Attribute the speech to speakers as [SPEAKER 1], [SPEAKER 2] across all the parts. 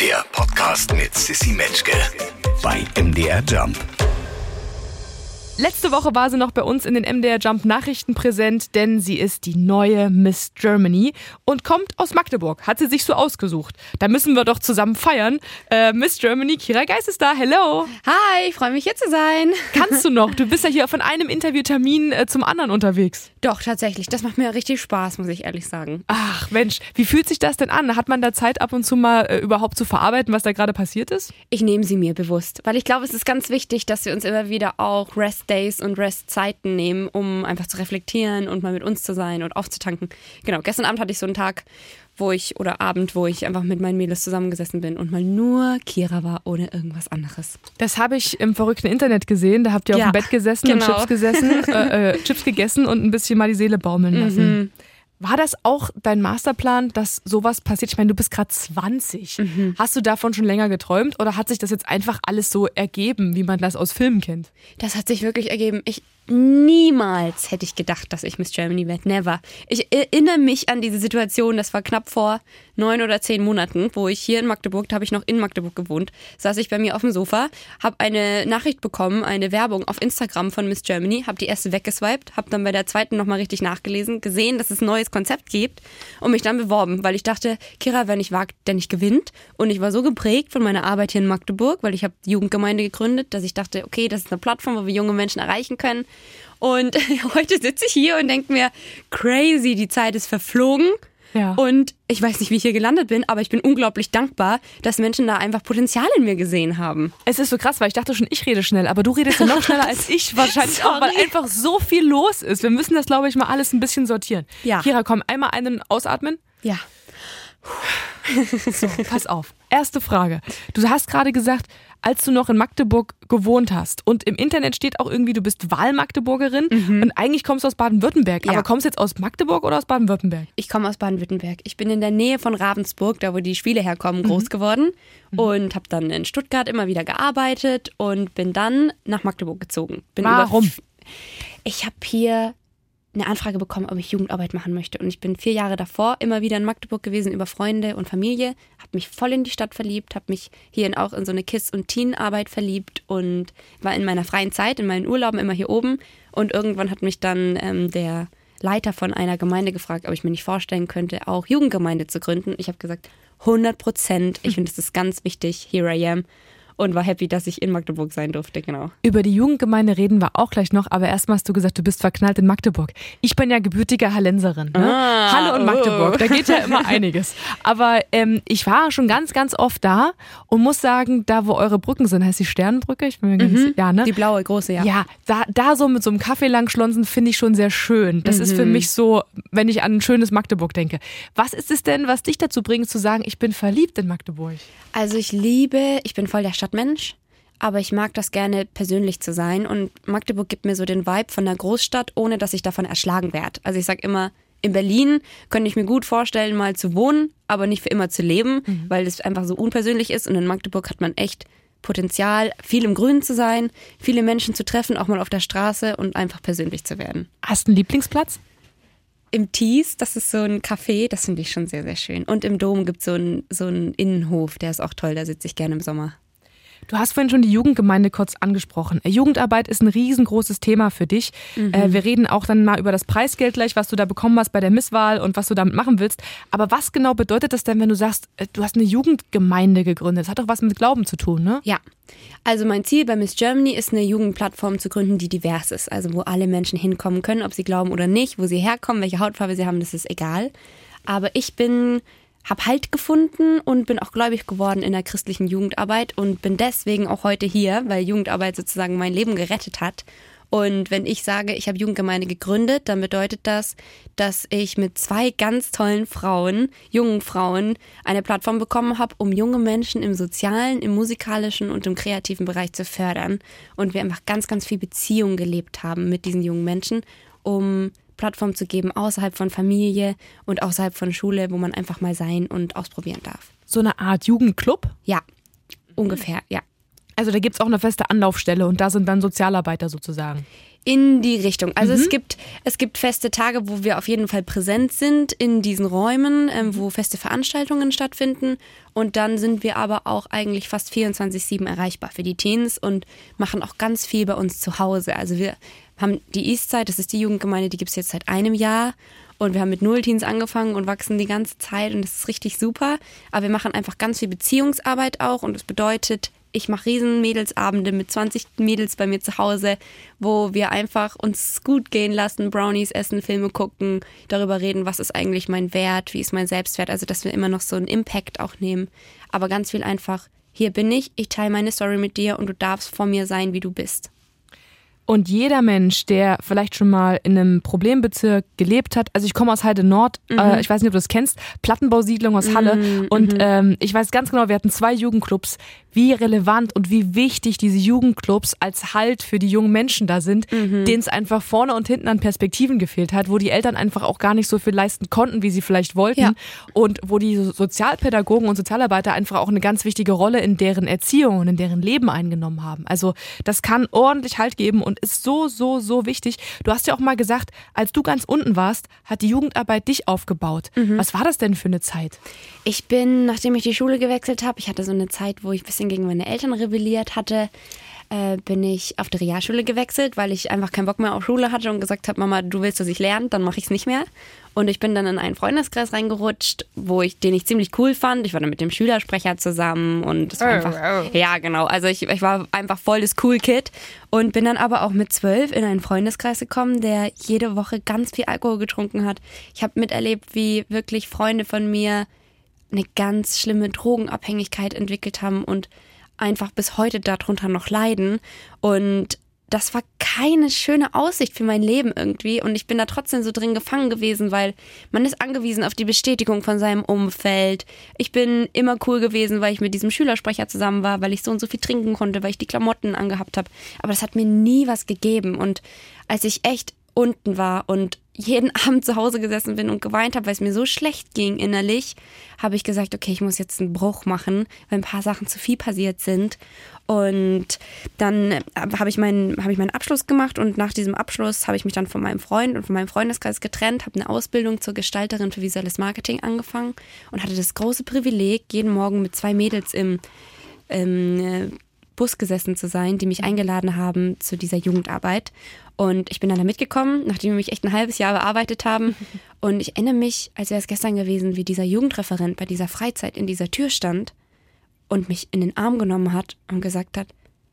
[SPEAKER 1] Der Podcast mit Sissy Metzke bei MDR Jump.
[SPEAKER 2] Letzte Woche war sie noch bei uns in den MDR Jump Nachrichten präsent, denn sie ist die neue Miss Germany und kommt aus Magdeburg. Hat sie sich so ausgesucht. Da müssen wir doch zusammen feiern. Äh, Miss Germany, Kira Geist ist da. Hello.
[SPEAKER 3] Hi, ich freue mich hier zu sein.
[SPEAKER 2] Kannst du noch? Du bist ja hier von einem Interviewtermin äh, zum anderen unterwegs.
[SPEAKER 3] Doch, tatsächlich. Das macht mir richtig Spaß, muss ich ehrlich sagen.
[SPEAKER 2] Ach Mensch, wie fühlt sich das denn an? Hat man da Zeit ab und zu mal äh, überhaupt zu verarbeiten, was da gerade passiert ist?
[SPEAKER 3] Ich nehme sie mir bewusst, weil ich glaube, es ist ganz wichtig, dass wir uns immer wieder auch Rest Days und Rest-Zeiten nehmen, um einfach zu reflektieren und mal mit uns zu sein und aufzutanken. Genau, gestern Abend hatte ich so einen Tag, wo ich, oder Abend, wo ich einfach mit meinen Mädels zusammengesessen bin und mal nur Kira war, ohne irgendwas anderes.
[SPEAKER 2] Das habe ich im verrückten Internet gesehen. Da habt ihr
[SPEAKER 3] Ja,
[SPEAKER 2] auf dem Bett gesessen
[SPEAKER 3] genau.
[SPEAKER 2] und Chips gesessen, äh, äh, Chips gegessen und ein bisschen mal die Seele baumeln lassen.
[SPEAKER 3] Mhm.
[SPEAKER 2] War das auch dein Masterplan, dass sowas passiert? Ich meine, du bist gerade 20.
[SPEAKER 3] Mhm.
[SPEAKER 2] Hast du davon schon länger geträumt oder hat sich das jetzt einfach alles so ergeben, wie man das aus Filmen kennt?
[SPEAKER 3] Das hat sich wirklich ergeben. Ich niemals hätte ich gedacht, dass ich Miss Germany werde. Never. Ich erinnere mich an diese Situation, das war knapp vor neun oder zehn Monaten, wo ich hier in Magdeburg, da habe ich noch in Magdeburg gewohnt, saß ich bei mir auf dem Sofa, habe eine Nachricht bekommen, eine Werbung auf Instagram von Miss Germany, habe die erste weggeswiped, habe dann bei der zweiten nochmal richtig nachgelesen, gesehen, dass es ein neues Konzept gibt und mich dann beworben, weil ich dachte, Kira, wer nicht wagt, der nicht gewinnt. Und ich war so geprägt von meiner Arbeit hier in Magdeburg, weil ich habe Jugendgemeinde gegründet, dass ich dachte, okay, das ist eine Plattform, wo wir junge Menschen erreichen können. Und heute sitze ich hier und denke mir, crazy, die Zeit ist verflogen.
[SPEAKER 2] Ja.
[SPEAKER 3] Und ich weiß nicht, wie ich hier gelandet bin, aber ich bin unglaublich dankbar, dass Menschen da einfach Potenzial in mir gesehen haben.
[SPEAKER 2] Es ist so krass, weil ich dachte schon, ich rede schnell, aber du redest ja noch schneller als ich. Wahrscheinlich auch, weil einfach so viel los ist. Wir müssen das, glaube ich, mal alles ein bisschen sortieren.
[SPEAKER 3] Ja.
[SPEAKER 2] Kira, komm, einmal einen ausatmen.
[SPEAKER 3] Ja.
[SPEAKER 2] So, pass auf. Erste Frage. Du hast gerade gesagt, als du noch in Magdeburg gewohnt hast und im Internet steht auch irgendwie, du bist Wahlmagdeburgerin und eigentlich kommst du aus Baden-Württemberg.
[SPEAKER 3] Ja.
[SPEAKER 2] Aber kommst du jetzt aus Magdeburg oder aus Baden-Württemberg?
[SPEAKER 3] Ich komme aus Baden-Württemberg. Ich bin in der Nähe von Ravensburg, da wo die Spiele herkommen, groß
[SPEAKER 2] Mhm.
[SPEAKER 3] geworden und habe dann in Stuttgart immer wieder gearbeitet und bin dann nach Magdeburg gezogen. Bin
[SPEAKER 2] Warum?
[SPEAKER 3] Ich habe hier eine Anfrage bekommen, ob ich Jugendarbeit machen möchte. Und ich bin vier Jahre davor immer wieder in Magdeburg gewesen über Freunde und Familie, habe mich voll in die Stadt verliebt, habe mich hier auch in so eine Kiss- und Teen-Arbeit verliebt und war in meiner freien Zeit, in meinen Urlauben immer hier oben. Und irgendwann hat mich dann ähm, der Leiter von einer Gemeinde gefragt, ob ich mir nicht vorstellen könnte, auch Jugendgemeinde zu gründen. Ich habe gesagt, 100 Prozent. Ich finde, das ist ganz wichtig. Here I am. Und war happy, dass ich in Magdeburg sein durfte, genau.
[SPEAKER 2] Über die Jugendgemeinde reden wir auch gleich noch, aber erstmal hast du gesagt, du bist verknallt in Magdeburg. Ich bin ja gebürtige Hallenserin. Ne?
[SPEAKER 3] Ah,
[SPEAKER 2] Halle und
[SPEAKER 3] oh.
[SPEAKER 2] Magdeburg, da geht ja immer einiges. Aber ähm, ich war schon ganz, ganz oft da und muss sagen, da wo eure Brücken sind, heißt die Sternenbrücke? Ich bin mir ganz, ja, ne?
[SPEAKER 3] Die blaue, große, ja.
[SPEAKER 2] Ja, da, da so mit so einem Kaffee langschlonzen finde ich schon sehr schön. Das ist für
[SPEAKER 3] Mhm.
[SPEAKER 2] mich so, wenn ich an ein schönes Magdeburg denke. Was ist es denn, was dich dazu bringt zu sagen, ich bin verliebt in Magdeburg?
[SPEAKER 3] Also ich liebe, ich bin voll der Stadtmensch, aber ich mag das gerne persönlich zu sein und Magdeburg gibt mir so den Vibe von einer Großstadt, ohne dass ich davon erschlagen werde. Also ich sag immer, in Berlin könnte ich mir gut vorstellen, mal zu wohnen, aber nicht für immer zu leben, weil es einfach so unpersönlich ist und in Magdeburg hat man echt Potenzial, viel im Grünen zu sein, viele Menschen zu treffen, auch mal auf der Straße und einfach persönlich zu werden.
[SPEAKER 2] Hast du einen Lieblingsplatz?
[SPEAKER 3] Im Tees, das ist so ein Café, das finde ich schon sehr, sehr schön. Und im Dom gibt so es einen so einen Innenhof, der ist auch toll, da sitze ich gerne im Sommer.
[SPEAKER 2] Du hast vorhin schon die Jugendgemeinde kurz angesprochen. Äh, Jugendarbeit ist ein riesengroßes Thema für dich. Äh, wir reden auch dann mal über das Preisgeld gleich, was du da bekommen hast bei der Misswahl und was du damit machen willst. Aber was genau bedeutet das denn, wenn du sagst, äh, du hast eine Jugendgemeinde gegründet? Das hat doch was mit Glauben zu tun, ne?
[SPEAKER 3] Ja, also mein Ziel bei Miss Germany ist eine Jugendplattform zu gründen, die divers ist. Also wo alle Menschen hinkommen können, ob sie glauben oder nicht, wo sie herkommen, welche Hautfarbe sie haben, das ist egal. Aber ich bin, habe Halt gefunden und bin auch gläubig geworden in der christlichen Jugendarbeit und bin deswegen auch heute hier, weil Jugendarbeit sozusagen mein Leben gerettet hat. Und wenn ich sage, ich habe Jugendgemeinde gegründet, dann bedeutet das, dass ich mit zwei ganz tollen Frauen, jungen Frauen, eine Plattform bekommen habe, um junge Menschen im sozialen, im musikalischen und im kreativen Bereich zu fördern. Und wir einfach ganz, ganz viel Beziehung gelebt haben mit diesen jungen Menschen, um Plattform zu geben außerhalb von Familie und außerhalb von Schule, wo man einfach mal sein und ausprobieren darf.
[SPEAKER 2] So eine Art Jugendclub.
[SPEAKER 3] Ja, ungefähr, ja.
[SPEAKER 2] Also da gibt es auch eine feste Anlaufstelle und da sind dann Sozialarbeiter sozusagen
[SPEAKER 3] in die Richtung. Also mhm. es gibt es gibt feste Tage, wo wir auf jeden Fall präsent sind in diesen Räumen, ähm, wo feste Veranstaltungen stattfinden. Und dann sind wir aber auch eigentlich fast 24/7 erreichbar für die Teens und machen auch ganz viel bei uns zu Hause. Also wir haben die Eastside, das ist die Jugendgemeinde, die gibt es jetzt seit einem Jahr. Und wir haben mit null Teens angefangen und wachsen die ganze Zeit und das ist richtig super. Aber wir machen einfach ganz viel Beziehungsarbeit auch und das bedeutet, ich mache riesen Mädelsabende mit 20 Mädels bei mir zu Hause, wo wir einfach uns gut gehen lassen, Brownies essen, Filme gucken, darüber reden, was ist eigentlich mein Wert, wie ist mein Selbstwert, also dass wir immer noch so einen Impact auch nehmen. Aber ganz viel einfach, hier bin ich, ich teile meine Story mit dir und du darfst vor mir sein, wie du bist.
[SPEAKER 2] Und jeder Mensch, der vielleicht schon mal in einem Problembezirk gelebt hat, also ich komme aus Heide Nord, mhm. äh, ich weiß nicht, ob du das kennst, Plattenbausiedlung aus Halle. Mhm. Und mhm. ähm, ich weiß ganz genau, wir hatten zwei Jugendclubs, wie relevant und wie wichtig diese Jugendclubs als Halt für die jungen Menschen da sind, mhm. denen es einfach vorne und hinten an Perspektiven gefehlt hat, wo die Eltern einfach auch gar nicht so viel leisten konnten, wie sie vielleicht wollten. Ja. Und wo die Sozialpädagogen und Sozialarbeiter einfach auch eine ganz wichtige Rolle in deren Erziehung und in deren Leben eingenommen haben. Also das kann ordentlich Halt geben und ist so, so, so wichtig. Du hast ja auch mal gesagt, als du ganz unten warst, hat die Jugendarbeit dich aufgebaut. Mhm. Was war das denn für eine Zeit?
[SPEAKER 3] Ich bin, nachdem ich die Schule gewechselt habe, ich hatte so eine Zeit, wo ich ein bisschen gegen meine Eltern rebelliert hatte, äh, bin ich auf die Realschule gewechselt, weil ich einfach keinen Bock mehr auf Schule hatte und gesagt habe, Mama, du willst, dass ich lerne, dann mache ich es nicht mehr. Und ich bin dann in einen Freundeskreis reingerutscht, wo ich den ich ziemlich cool fand. Ich war dann mit dem Schülersprecher zusammen und es war oh, einfach, ja genau, also ich, ich war einfach voll das Cool Kid und bin dann aber auch mit zwölf in einen Freundeskreis gekommen, der jede Woche ganz viel Alkohol getrunken hat. Ich habe miterlebt, wie wirklich Freunde von mir eine ganz schlimme Drogenabhängigkeit entwickelt haben und einfach bis heute darunter noch leiden. Und das war keine schöne Aussicht für mein Leben irgendwie. Und ich bin da trotzdem so drin gefangen gewesen, weil man ist angewiesen auf die Bestätigung von seinem Umfeld. Ich bin immer cool gewesen, weil ich mit diesem Schülersprecher zusammen war, weil ich so und so viel trinken konnte, weil ich die Klamotten angehabt habe. Aber das hat mir nie was gegeben. Und als ich echt unten war und jeden Abend zu Hause gesessen bin und geweint habe, weil es mir so schlecht ging innerlich, habe ich gesagt, okay, ich muss jetzt einen Bruch machen, weil ein paar Sachen zu viel passiert sind. Und dann äh, habe ich, meinen, hab ich meinen Abschluss gemacht und nach diesem Abschluss habe ich mich dann von meinem Freund und von meinem Freundeskreis getrennt, habe eine Ausbildung zur Gestalterin für visuelles Marketing angefangen und hatte das große Privileg, jeden Morgen mit zwei Mädels im, im äh, Bus gesessen zu sein, die mich eingeladen haben zu dieser Jugendarbeit. Und ich bin dann da mitgekommen, nachdem wir mich echt ein halbes Jahr bearbeitet haben. Und ich erinnere mich, als wäre es gestern gewesen, wie dieser Jugendreferent bei dieser Freizeit in dieser Tür stand und mich in den Arm genommen hat und gesagt hat,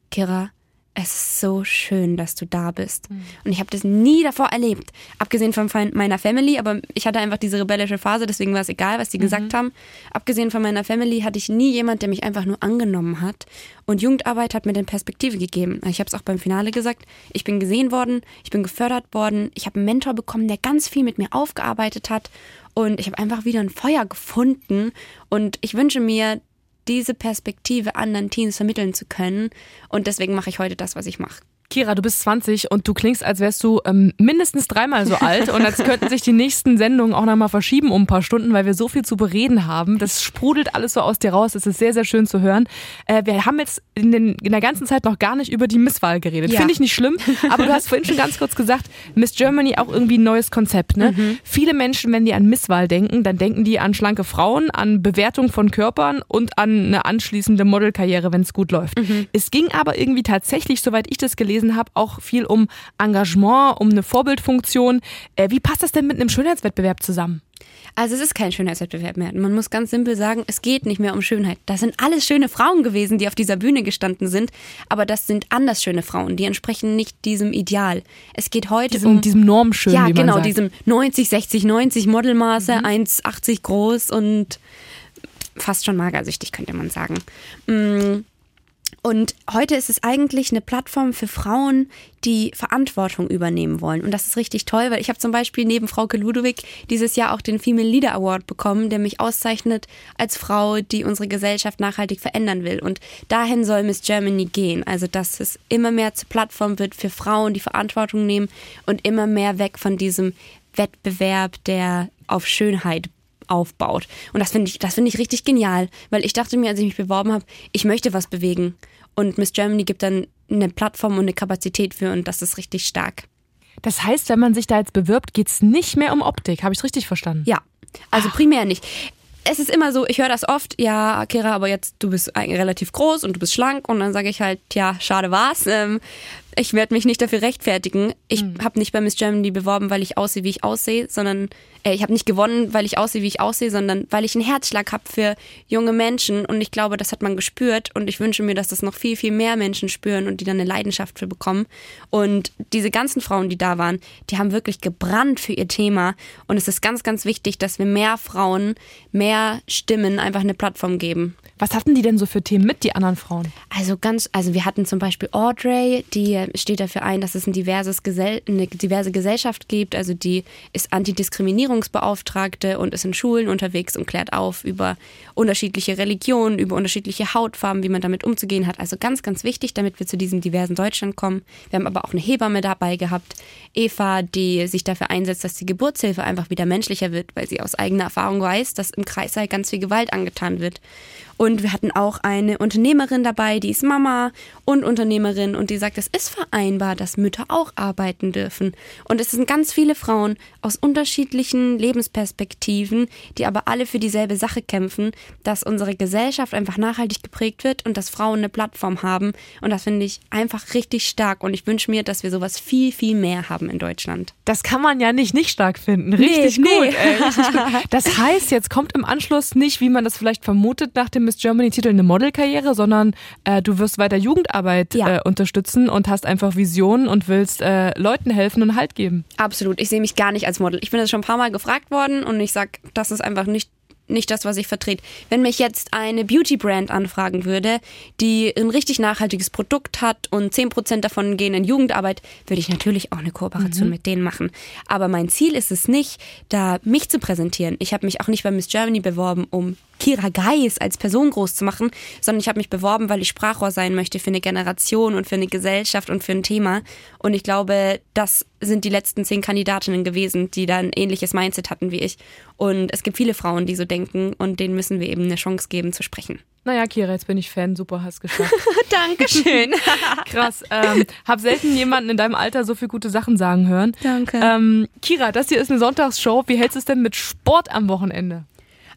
[SPEAKER 3] Kira, es ist so schön, dass du da bist. Mhm. Und ich habe das nie davor erlebt, abgesehen von meiner Family, aber ich hatte einfach diese rebellische Phase, deswegen war es egal, was die mhm. gesagt haben. Abgesehen von meiner Family hatte ich nie jemand, der mich einfach nur angenommen hat. Und Jugendarbeit hat mir den Perspektive gegeben. Ich habe es auch beim Finale gesagt, ich bin gesehen worden, ich bin gefördert worden, ich habe einen Mentor bekommen, der ganz viel mit mir aufgearbeitet hat und ich habe einfach wieder ein Feuer gefunden und ich wünsche mir, diese Perspektive anderen Teens vermitteln zu können. Und deswegen mache ich heute das, was ich mache.
[SPEAKER 2] Kira, du bist 20 und du klingst, als wärst du ähm, mindestens dreimal so alt und als könnten sich die nächsten Sendungen auch nochmal verschieben um ein paar Stunden, weil wir so viel zu bereden haben. Das sprudelt alles so aus dir raus. Das ist sehr, sehr schön zu hören. Äh, wir haben jetzt in, den, in, der ganzen Zeit noch gar nicht über die Misswahl geredet. Ja. Finde ich nicht schlimm, aber du hast vorhin schon ganz kurz gesagt, Miss Germany auch irgendwie ein neues Konzept. Ne? Mhm. Viele Menschen, wenn die an Misswahl denken, dann denken die an schlanke Frauen, an Bewertung von Körpern und an eine anschließende Modelkarriere, wenn es gut läuft. Mhm. Es ging aber irgendwie tatsächlich, soweit ich das gelesen gelesen habe, auch viel um Engagement, um eine Vorbildfunktion. Äh, wie passt das denn mit einem Schönheitswettbewerb zusammen?
[SPEAKER 3] Also es ist kein Schönheitswettbewerb mehr. Man muss ganz simpel sagen, es geht nicht mehr um Schönheit. Das sind alles schöne Frauen gewesen, die auf dieser Bühne gestanden sind, aber das sind anders schöne Frauen, die entsprechen nicht diesem Ideal. Es geht heute
[SPEAKER 2] diesem,
[SPEAKER 3] um
[SPEAKER 2] diesem Normschön.
[SPEAKER 3] Ja, genau, diesem 90, 60, 90 Modelmaße, mhm. 1,80 groß und fast schon magersüchtig, könnte man sagen. Mm, und heute ist es eigentlich eine Plattform für Frauen, die Verantwortung übernehmen wollen. Und das ist richtig toll, weil ich habe zum Beispiel neben Frauke Ludwig dieses Jahr auch den Female Leader Award bekommen, der mich auszeichnet als Frau, die unsere Gesellschaft nachhaltig verändern will. Und dahin soll Miss Germany gehen. Also, dass es immer mehr zur Plattform wird für Frauen, die Verantwortung nehmen und immer mehr weg von diesem Wettbewerb, der auf Schönheit aufbaut. Und das finde ich, das finde ich richtig genial, weil ich dachte mir, als ich mich beworben habe, ich möchte was bewegen. Und Miss Germany gibt dann eine Plattform und eine Kapazität für und das ist richtig stark.
[SPEAKER 2] Das heißt, wenn man sich da jetzt bewirbt, geht es nicht mehr um Optik. Habe ich es richtig verstanden?
[SPEAKER 3] Ja, also primär nicht. Es ist immer so, ich höre das oft, ja, Kira, aber jetzt, du bist relativ groß und du bist schlank und dann sage ich halt, ja, schade war's. Ähm, ich werde mich nicht dafür rechtfertigen. Ich mhm. habe nicht bei Miss Germany beworben, weil ich aussehe, wie ich aussehe, sondern äh, ich habe nicht gewonnen, weil ich aussehe, wie ich aussehe, sondern weil ich einen Herzschlag habe für junge Menschen und ich glaube, das hat man gespürt und ich wünsche mir, dass das noch viel, viel mehr Menschen spüren und die dann eine Leidenschaft für bekommen. Und diese ganzen Frauen, die da waren, die haben wirklich gebrannt für ihr Thema und es ist ganz, ganz wichtig, dass wir mehr Frauen, mehr Stimmen einfach eine Plattform geben.
[SPEAKER 2] Was hatten die denn so für Themen mit, die anderen Frauen?
[SPEAKER 3] Also ganz, also wir hatten zum Beispiel Audrey, die steht dafür ein, dass es ein diverses Gesell eine diverse Gesellschaft gibt. Also die ist Antidiskriminierungsbeauftragte und ist in Schulen unterwegs und klärt auf über unterschiedliche Religionen, über unterschiedliche Hautfarben, wie man damit umzugehen hat. Also ganz, ganz wichtig, damit wir zu diesem diversen Deutschland kommen. Wir haben aber auch eine Hebamme dabei gehabt, Eva, die sich dafür einsetzt, dass die Geburtshilfe einfach wieder menschlicher wird, weil sie aus eigener Erfahrung weiß, dass im Kreißsaal ganz viel Gewalt angetan wird. Und wir hatten auch eine Unternehmerin dabei, die ist Mama und Unternehmerin und die sagt, es ist vereinbar, dass Mütter auch arbeiten dürfen. Und es sind ganz viele Frauen aus unterschiedlichen Lebensperspektiven, die aber alle für dieselbe Sache kämpfen, dass unsere Gesellschaft einfach nachhaltig geprägt wird und dass Frauen eine Plattform haben. Und das finde ich einfach richtig stark. Und ich wünsche mir, dass wir sowas viel, viel mehr haben in Deutschland.
[SPEAKER 2] Das kann man ja nicht nicht stark finden. Richtig, nee, gut, nee. Ey, richtig gut. Das heißt, jetzt kommt im Anschluss nicht, wie man das vielleicht vermutet, nach dem Miss Germany-Titel eine Modelkarriere, sondern äh, du wirst weiter Jugendarbeit ja. äh, unterstützen und hast einfach Visionen und willst äh, Leuten helfen und Halt geben.
[SPEAKER 3] Absolut. Ich sehe mich gar nicht als Model. Ich bin jetzt schon ein paar Mal gefragt worden und ich sage, das ist einfach nicht nicht das, was ich vertrete. Wenn mich jetzt eine Beauty-Brand anfragen würde, die ein richtig nachhaltiges Produkt hat und 10% davon gehen in Jugendarbeit, würde ich natürlich auch eine Kooperation mhm. mit denen machen. Aber mein Ziel ist es nicht, da mich zu präsentieren. Ich habe mich auch nicht bei Miss Germany beworben, um Kira Geis als Person groß zu machen, sondern ich habe mich beworben, weil ich Sprachrohr sein möchte für eine Generation und für eine Gesellschaft und für ein Thema. Und ich glaube, das sind die letzten zehn Kandidatinnen gewesen, die dann ähnliches Mindset hatten wie ich. Und es gibt viele Frauen, die so denken und denen müssen wir eben eine Chance geben zu sprechen.
[SPEAKER 2] Naja, Kira, jetzt bin ich Fan. Super, hast geschafft.
[SPEAKER 3] Dankeschön.
[SPEAKER 2] Krass. Ähm, hab selten jemanden in deinem Alter so viele gute Sachen sagen hören.
[SPEAKER 3] Danke.
[SPEAKER 2] Ähm, Kira, das hier ist eine Sonntagsshow. Wie hältst du es denn mit Sport am Wochenende?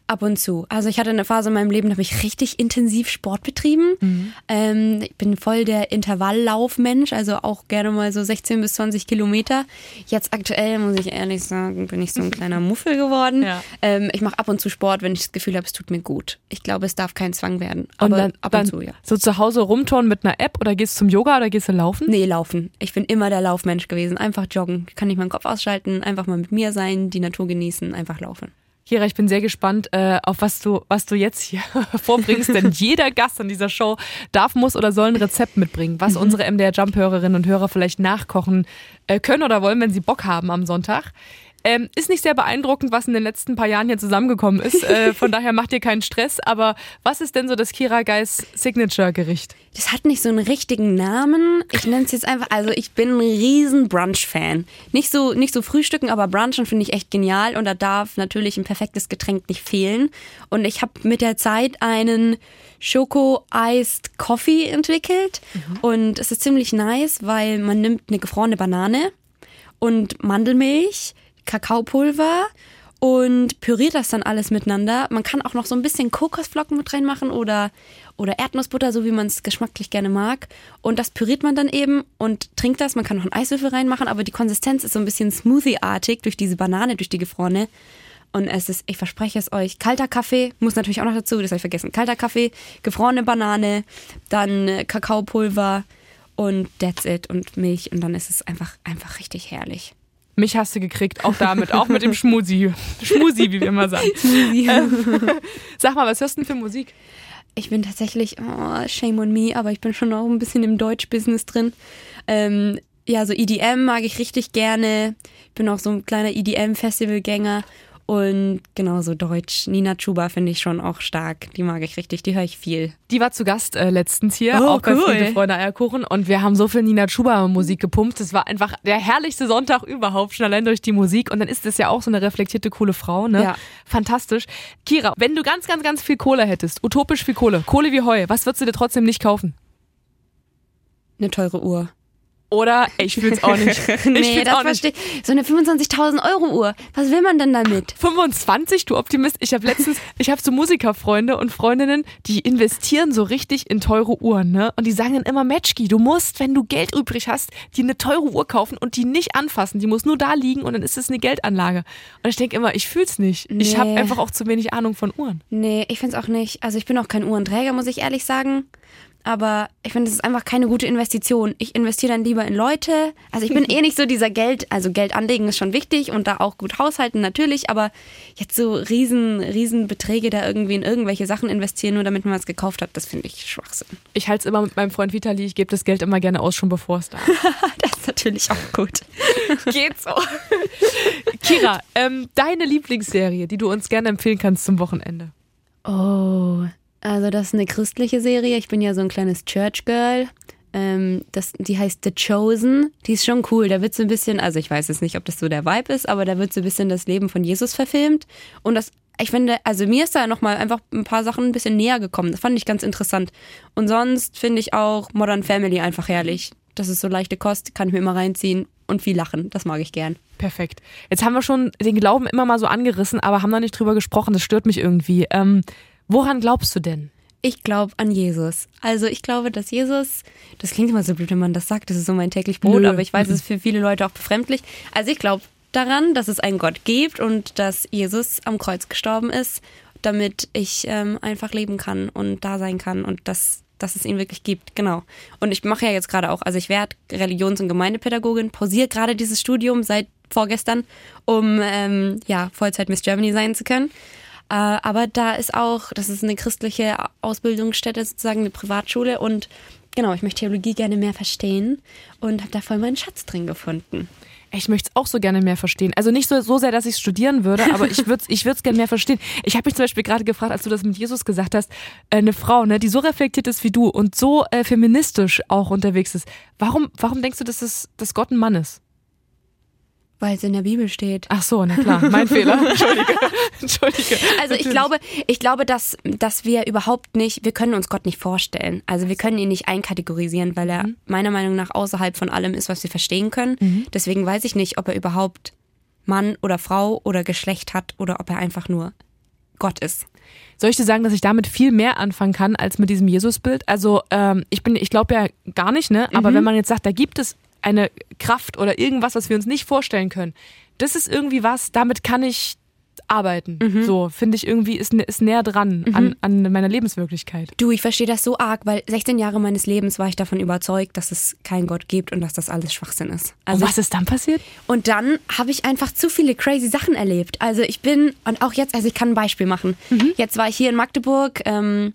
[SPEAKER 3] Ab und zu. Also ich hatte eine Phase in meinem Leben, da habe ich richtig intensiv Sport betrieben. Mhm. Ähm, ich bin voll der Intervalllaufmensch, also auch gerne mal so 16 bis 20 Kilometer. Jetzt aktuell, muss ich ehrlich sagen, bin ich so ein kleiner Muffel geworden. Ja. Ähm, ich mache ab und zu Sport, wenn ich das Gefühl habe, es tut mir gut. Ich glaube, es darf kein Zwang werden. Aber
[SPEAKER 2] dann,
[SPEAKER 3] ab
[SPEAKER 2] und
[SPEAKER 3] zu, ja.
[SPEAKER 2] So zu Hause rumtouren mit einer App oder gehst du zum Yoga oder gehst du laufen?
[SPEAKER 3] Nee, laufen. Ich bin immer der Laufmensch gewesen. Einfach joggen. Kann ich meinen Kopf ausschalten, einfach mal mit mir sein, die Natur genießen, einfach laufen.
[SPEAKER 2] Kira, ich bin sehr gespannt, äh, auf was du, was du jetzt hier vorbringst, denn jeder Gast an dieser Show darf, muss oder soll ein Rezept mitbringen, was mhm. unsere MDR Jump-Hörerinnen und Hörer vielleicht nachkochen äh, können oder wollen, wenn sie Bock haben am Sonntag. Ähm, ist nicht sehr beeindruckend, was in den letzten paar Jahren hier zusammengekommen ist. Äh, von daher macht ihr keinen Stress. Aber was ist denn so das Kira Geis Signature-Gericht?
[SPEAKER 3] Das hat nicht so einen richtigen Namen. Ich nenne es jetzt einfach, also ich bin ein riesen Brunch-Fan. Nicht so, nicht so Frühstücken, aber Brunchen finde ich echt genial. Und da darf natürlich ein perfektes Getränk nicht fehlen. Und ich habe mit der Zeit einen Schoko-Iced Coffee entwickelt. Mhm. Und es ist ziemlich nice, weil man nimmt eine gefrorene Banane und Mandelmilch Kakaopulver und püriert das dann alles miteinander. Man kann auch noch so ein bisschen Kokosflocken mit reinmachen oder, oder Erdnussbutter, so wie man es geschmacklich gerne mag. Und das püriert man dann eben und trinkt das. Man kann noch einen Eiswürfel reinmachen, aber die Konsistenz ist so ein bisschen smoothie-artig durch diese Banane, durch die gefrorene. Und es ist, ich verspreche es euch, kalter Kaffee, muss natürlich auch noch dazu, das habe ich vergessen. Kalter Kaffee, gefrorene Banane, dann Kakaopulver und that's it und Milch und dann ist es einfach, einfach richtig herrlich.
[SPEAKER 2] Mich hast du gekriegt, auch damit, auch mit dem Schmusi. Schmusi, wie wir immer sagen. Ähm, sag mal, was hörst du denn für Musik?
[SPEAKER 3] Ich bin tatsächlich, oh, shame on me, aber ich bin schon auch ein bisschen im Deutsch-Business drin. Ähm, ja, so EDM mag ich richtig gerne. Ich bin auch so ein kleiner EDM-Festivalgänger. Und genauso Deutsch. Nina Chuba finde ich schon auch stark. Die mag ich richtig, die höre ich viel.
[SPEAKER 2] Die war zu Gast äh, letztens hier,
[SPEAKER 3] Oh,
[SPEAKER 2] auch bei
[SPEAKER 3] cool.
[SPEAKER 2] Friede, Freunde, Eierkuchen. Und wir haben so viel Nina Chuba Musik gepumpt. Das war einfach der herrlichste Sonntag überhaupt, schon allein durch die Musik. Und dann ist es ja auch so eine reflektierte, coole Frau, ne?
[SPEAKER 3] Ja.
[SPEAKER 2] Fantastisch. Kira, wenn du ganz, ganz, ganz viel Kohle hättest, utopisch viel Kohle, Kohle wie Heu, was würdest du dir trotzdem nicht kaufen?
[SPEAKER 3] Eine teure Uhr.
[SPEAKER 2] Oder ich fühl's auch nicht. Ich
[SPEAKER 3] nee, das verstehe ich. So eine 25.000 Euro Uhr. Was will man denn damit?
[SPEAKER 2] 25, du Optimist. Ich habe letztens, ich habe so Musikerfreunde und Freundinnen, die investieren so richtig in teure Uhren, ne? Und die sagen dann immer, Matchki, du musst, wenn du Geld übrig hast, die eine teure Uhr kaufen und die nicht anfassen. Die muss nur da liegen und dann ist es eine Geldanlage. Und ich denke immer, ich fühl's nicht. Ich
[SPEAKER 3] Nee.
[SPEAKER 2] habe einfach auch zu wenig Ahnung von Uhren.
[SPEAKER 3] Nee, ich finde es auch nicht. Also ich bin auch kein Uhrenträger, muss ich ehrlich sagen. Aber ich finde, es ist einfach keine gute Investition. Ich investiere dann lieber in Leute. Also ich bin eh nicht so dieser Geld, also Geld anlegen ist schon wichtig und da auch gut haushalten natürlich, aber jetzt so riesen, riesen Beträge da irgendwie in irgendwelche Sachen investieren, nur damit man was gekauft hat, das finde ich Schwachsinn.
[SPEAKER 2] Ich halte es immer mit meinem Freund Vitali, ich gebe das Geld immer gerne aus, schon bevor es da ist.
[SPEAKER 3] Das ist natürlich auch gut.
[SPEAKER 2] Geht so. Kira, ähm, deine Lieblingsserie, die du uns gerne empfehlen kannst zum Wochenende.
[SPEAKER 3] Oh, also das ist eine christliche Serie. Ich bin ja so ein kleines Church Girl. Ähm, das, die heißt The Chosen. Die ist schon cool. Da wird so ein bisschen, also ich weiß jetzt nicht, ob das so der Vibe ist, aber da wird so ein bisschen das Leben von Jesus verfilmt. Und das, ich finde, also mir ist da nochmal einfach ein paar Sachen ein bisschen näher gekommen. Das fand ich ganz interessant. Und sonst finde ich auch Modern Family einfach herrlich. Das ist so leichte Kost, kann ich mir immer reinziehen und viel lachen. Das mag ich gern.
[SPEAKER 2] Perfekt. Jetzt haben wir schon den Glauben immer mal so angerissen, aber haben noch nicht drüber gesprochen. Das stört mich irgendwie. Ähm, woran glaubst du denn?
[SPEAKER 3] Ich glaube an Jesus. Also ich glaube, dass Jesus, das klingt immer so blöd, wenn man das sagt, das ist so mein täglich Brot,
[SPEAKER 2] Nö.
[SPEAKER 3] aber ich weiß, es ist für viele Leute auch befremdlich. Also ich glaube daran, dass es einen Gott gibt und dass Jesus am Kreuz gestorben ist, damit ich ähm, einfach leben kann und da sein kann und dass, dass es ihn wirklich gibt. Genau. Und ich mache ja jetzt gerade auch, also ich werde Religions- und Gemeindepädagogin, pausiere gerade dieses Studium seit vorgestern, um ähm, ja, Vollzeit Miss Germany sein zu können. Äh, aber da ist auch, das ist eine christliche Ausbildungsstätte, sozusagen eine Privatschule und genau, ich möchte Theologie gerne mehr verstehen und habe da voll meinen Schatz drin gefunden.
[SPEAKER 2] Ich möchte es auch so gerne mehr verstehen. Also nicht so, so sehr, dass ich studieren würde, aber ich würde es ich gerne mehr verstehen. Ich habe mich zum Beispiel gerade gefragt, als du das mit Jesus gesagt hast, äh, eine Frau, ne, die so reflektiert ist wie du und so äh, feministisch auch unterwegs ist. Warum, warum denkst du, dass, es, dass Gott ein Mann ist?
[SPEAKER 3] Weil es in der Bibel steht.
[SPEAKER 2] Ach so, na klar, mein Fehler. Entschuldige. Entschuldige.
[SPEAKER 3] Also ich
[SPEAKER 2] Natürlich.
[SPEAKER 3] glaube, ich glaube, dass, dass wir überhaupt nicht, wir können uns Gott nicht vorstellen. Also wir können ihn nicht einkategorisieren, weil er meiner Meinung nach außerhalb von allem ist, was wir verstehen können. Deswegen weiß ich nicht, ob er überhaupt Mann oder Frau oder Geschlecht hat oder ob er einfach nur Gott ist.
[SPEAKER 2] Soll ich dir sagen, dass ich damit viel mehr anfangen kann als mit diesem Jesusbild? Also ähm, ich bin, ich glaube ja gar nicht, ne? Aber wenn man jetzt sagt, da gibt es eine Kraft oder irgendwas, was wir uns nicht vorstellen können, das ist irgendwie was, damit kann ich arbeiten. So finde ich irgendwie ist, ist näher dran an, an meiner Lebenswirklichkeit.
[SPEAKER 3] Du, ich verstehe das so arg, weil 16 Jahre meines Lebens war ich davon überzeugt, dass es keinen Gott gibt und dass das alles Schwachsinn ist.
[SPEAKER 2] Und
[SPEAKER 3] Also
[SPEAKER 2] was ist dann passiert?
[SPEAKER 3] Und dann habe ich einfach zu viele crazy Sachen erlebt. Also ich bin, und auch jetzt, also ich kann ein Beispiel machen. Jetzt war ich hier in Magdeburg ähm,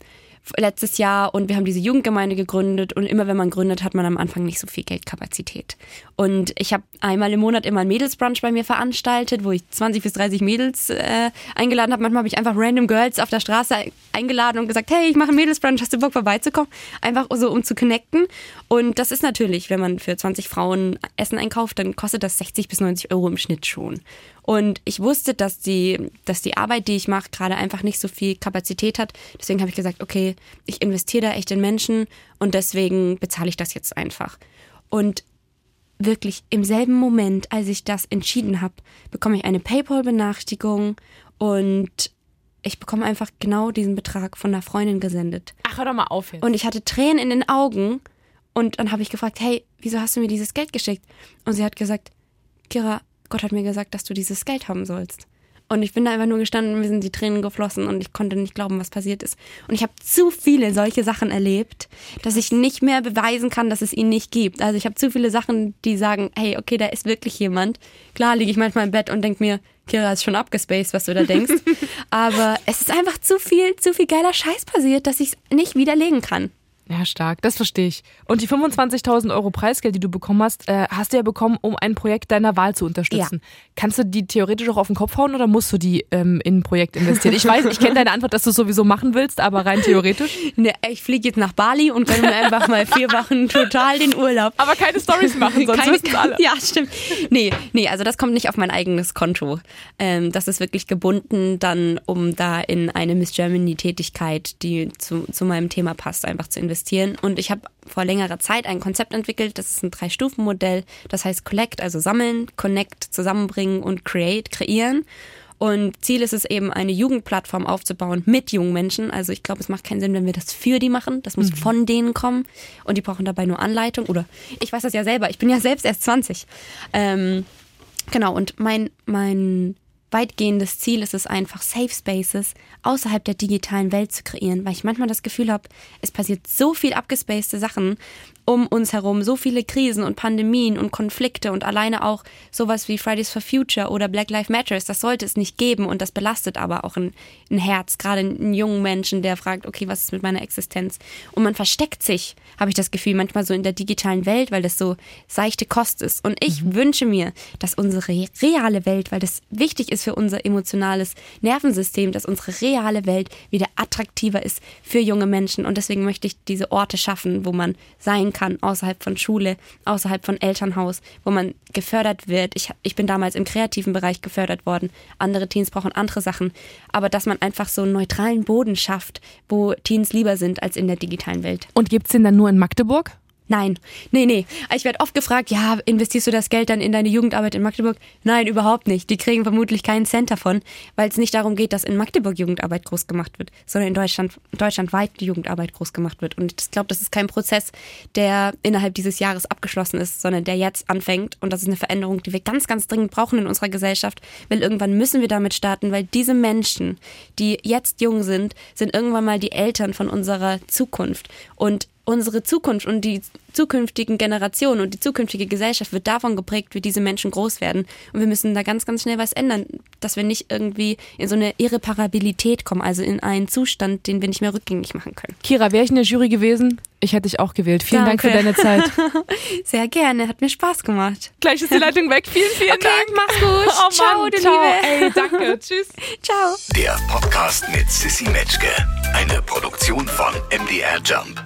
[SPEAKER 3] letztes Jahr und wir haben diese Jugendgemeinde gegründet und immer wenn man gründet, hat man am Anfang nicht so viel Geldkapazität. Und ich habe einmal im Monat immer ein Mädelsbrunch bei mir veranstaltet, wo ich 20 bis 30 Mädels äh, eingeladen habe. Manchmal habe ich einfach random Girls auf der Straße eingeladen und gesagt, hey, ich mache einen Mädelsbrunch, hast du Bock vorbeizukommen? Einfach so, um zu connecten. Und das ist natürlich, wenn man für 20 Frauen Essen einkauft, dann kostet das 60 bis 90 Euro im Schnitt schon. Und ich wusste, dass die, dass die Arbeit, die ich mache, gerade einfach nicht so viel Kapazität hat. Deswegen habe ich gesagt, okay, ich investiere da echt in Menschen und deswegen bezahle ich das jetzt einfach. Und wirklich im selben Moment, als ich das entschieden habe, bekomme ich eine PayPal-Benachrichtigung und ich bekomme einfach genau diesen Betrag von einer Freundin gesendet.
[SPEAKER 2] Ach, hör doch mal auf jetzt.
[SPEAKER 3] Und ich hatte Tränen in den Augen und dann habe ich gefragt, hey, wieso hast du mir dieses Geld geschickt? Und sie hat gesagt, Kira, Gott hat mir gesagt, dass du dieses Geld haben sollst. Und ich bin da einfach nur gestanden, mir sind die Tränen geflossen und ich konnte nicht glauben, was passiert ist. Und ich habe zu viele solche Sachen erlebt, dass ich nicht mehr beweisen kann, dass es ihn nicht gibt. Also ich habe zu viele Sachen, die sagen, hey, okay, da ist wirklich jemand. Klar liege ich manchmal im Bett und denke mir, Kira ist schon abgespaced, was du da denkst. Aber es ist einfach zu viel, zu viel geiler Scheiß passiert, dass ich es nicht widerlegen kann.
[SPEAKER 2] Ja, stark, das verstehe ich. Und die 25.000 Euro Preisgeld, die du bekommen hast, äh, hast du ja bekommen, um ein Projekt deiner Wahl zu unterstützen. Ja. Kannst du die theoretisch auch auf den Kopf hauen oder musst du die ähm, in ein Projekt investieren? Ich weiß, ich kenne deine Antwort, dass du es sowieso machen willst, aber rein theoretisch?
[SPEAKER 3] Ne, ich fliege jetzt nach Bali und gönne mir einfach mal vier Wochen total den Urlaub.
[SPEAKER 2] Aber keine Stories machen, sonst keine, wissen alle.
[SPEAKER 3] Ja, stimmt. Nee, nee, also das kommt nicht auf mein eigenes Konto. Ähm, das ist wirklich gebunden dann, um da in eine Miss Germany Tätigkeit, die zu, zu meinem Thema passt, einfach zu investieren. Und ich habe vor längerer Zeit ein Konzept entwickelt, das ist ein Drei-Stufen-Modell, das heißt Collect, also sammeln, Connect, zusammenbringen und Create, kreieren. Und Ziel ist es eben, eine Jugendplattform aufzubauen mit jungen Menschen. Also ich glaube, es macht keinen Sinn, wenn wir das für die machen. Das muss mhm. von denen kommen. Und die brauchen dabei nur Anleitung. Oder ich weiß das ja selber. Ich bin ja selbst erst 20. Ähm, genau. Und mein, mein weitgehendes Ziel ist es einfach, Safe Spaces außerhalb der digitalen Welt zu kreieren, weil ich manchmal das Gefühl habe, es passiert so viel abgespacede Sachen um uns herum so viele Krisen und Pandemien und Konflikte und alleine auch sowas wie Fridays for Future oder Black Lives Matters, das sollte es nicht geben und das belastet aber auch ein, ein Herz, gerade einen jungen Menschen, der fragt, okay, was ist mit meiner Existenz? Und man versteckt sich, habe ich das Gefühl, manchmal so in der digitalen Welt, weil das so seichte Kost ist. Und ich mhm. wünsche mir, dass unsere reale Welt, weil das wichtig ist für unser emotionales Nervensystem, dass unsere reale Welt wieder attraktiver ist für junge Menschen. Und deswegen möchte ich diese Orte schaffen, wo man sein kann, außerhalb von Schule, außerhalb von Elternhaus, wo man gefördert wird. Ich, ich bin damals im kreativen Bereich gefördert worden. Andere Teens brauchen andere Sachen. Aber dass man einfach so einen neutralen Boden schafft, wo Teens lieber sind als in der digitalen Welt.
[SPEAKER 2] Und gibt es den dann nur in Magdeburg?
[SPEAKER 3] Nein, nee, nee. Ich werde oft gefragt, ja, investierst du das Geld dann in deine Jugendarbeit in Magdeburg? Nein, überhaupt nicht. Die kriegen vermutlich keinen Cent davon, weil es nicht darum geht, dass in Magdeburg Jugendarbeit groß gemacht wird, sondern in Deutschland, deutschlandweit die Jugendarbeit groß gemacht wird. Und ich glaube, das ist kein Prozess, der innerhalb dieses Jahres abgeschlossen ist, sondern der jetzt anfängt. Und das ist eine Veränderung, die wir ganz, ganz dringend brauchen in unserer Gesellschaft, weil irgendwann müssen wir damit starten, weil diese Menschen, die jetzt jung sind, sind irgendwann mal die Eltern von unserer Zukunft. Und unsere Zukunft und die zukünftigen Generationen und die zukünftige Gesellschaft wird davon geprägt, wie diese Menschen groß werden. Und wir müssen da ganz, ganz schnell was ändern, dass wir nicht irgendwie in so eine Irreparabilität kommen, also in einen Zustand, den wir nicht mehr rückgängig machen können.
[SPEAKER 2] Kira, wäre ich in der Jury gewesen? Ich hätte dich auch gewählt. Vielen Danke. Dank für deine Zeit.
[SPEAKER 3] Sehr gerne, hat mir Spaß gemacht.
[SPEAKER 2] Gleich ist die Leitung weg. Vielen, vielen
[SPEAKER 3] okay,
[SPEAKER 2] Dank.
[SPEAKER 3] Mach's gut.
[SPEAKER 2] Oh Ciao, Mann,
[SPEAKER 3] du
[SPEAKER 2] ciao.
[SPEAKER 3] Liebe.
[SPEAKER 2] Ey, danke. Tschüss.
[SPEAKER 3] Ciao.
[SPEAKER 1] Der Podcast mit Sissy Metzke. Eine Produktion von MDR Jump.